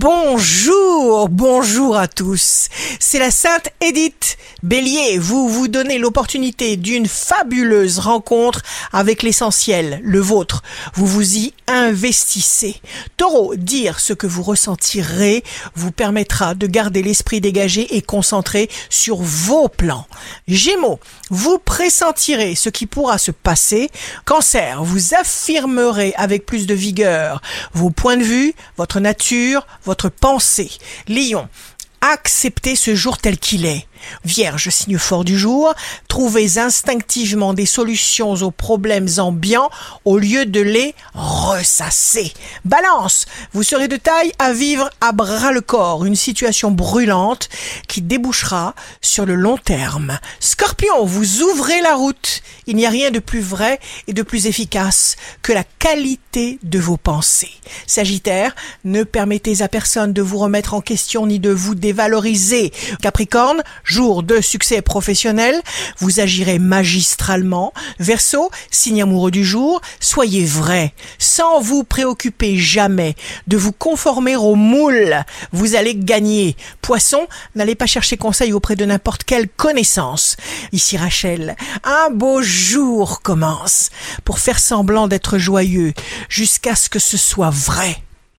Bonjour, bonjour à tous. C'est la Sainte Édith Bélier. Vous vous donnez l'opportunité d'une fabuleuse rencontre avec l'essentiel, le vôtre. Vous vous y investissez. Taureau, dire ce que vous ressentirez vous permettra de garder l'esprit dégagé et concentré sur vos plans. Gémeaux, vous pressentirez ce qui pourra se passer. Cancer, vous affirmerez avec plus de vigueur vos points de vue, votre nature, votre pensée. Lion, acceptez ce jour tel qu'il est. Vierge, signe fort du jour, trouvez instinctivement des solutions aux problèmes ambiants au lieu de les ressasser. Balance, vous serez de taille à vivre à bras le corps une situation brûlante qui débouchera sur le long terme. Scorpion, vous ouvrez la route. Il n'y a rien de plus vrai et de plus efficace que la qualité de vos pensées. Sagittaire, ne permettez à personne de vous remettre en question ni de vous dévaloriser. Capricorne, jour de succès professionnel, vous agirez magistralement. Verseau, signe amoureux du jour, soyez vrai, sans vous préoccuper jamais de vous conformer au moule. Vous allez gagner. Poisson, n'allez pas chercher conseil auprès de n'importe quelle connaissance. Ici Rachel, un beau jour commence pour faire semblant d'être joyeux jusqu'à ce que ce soit vrai.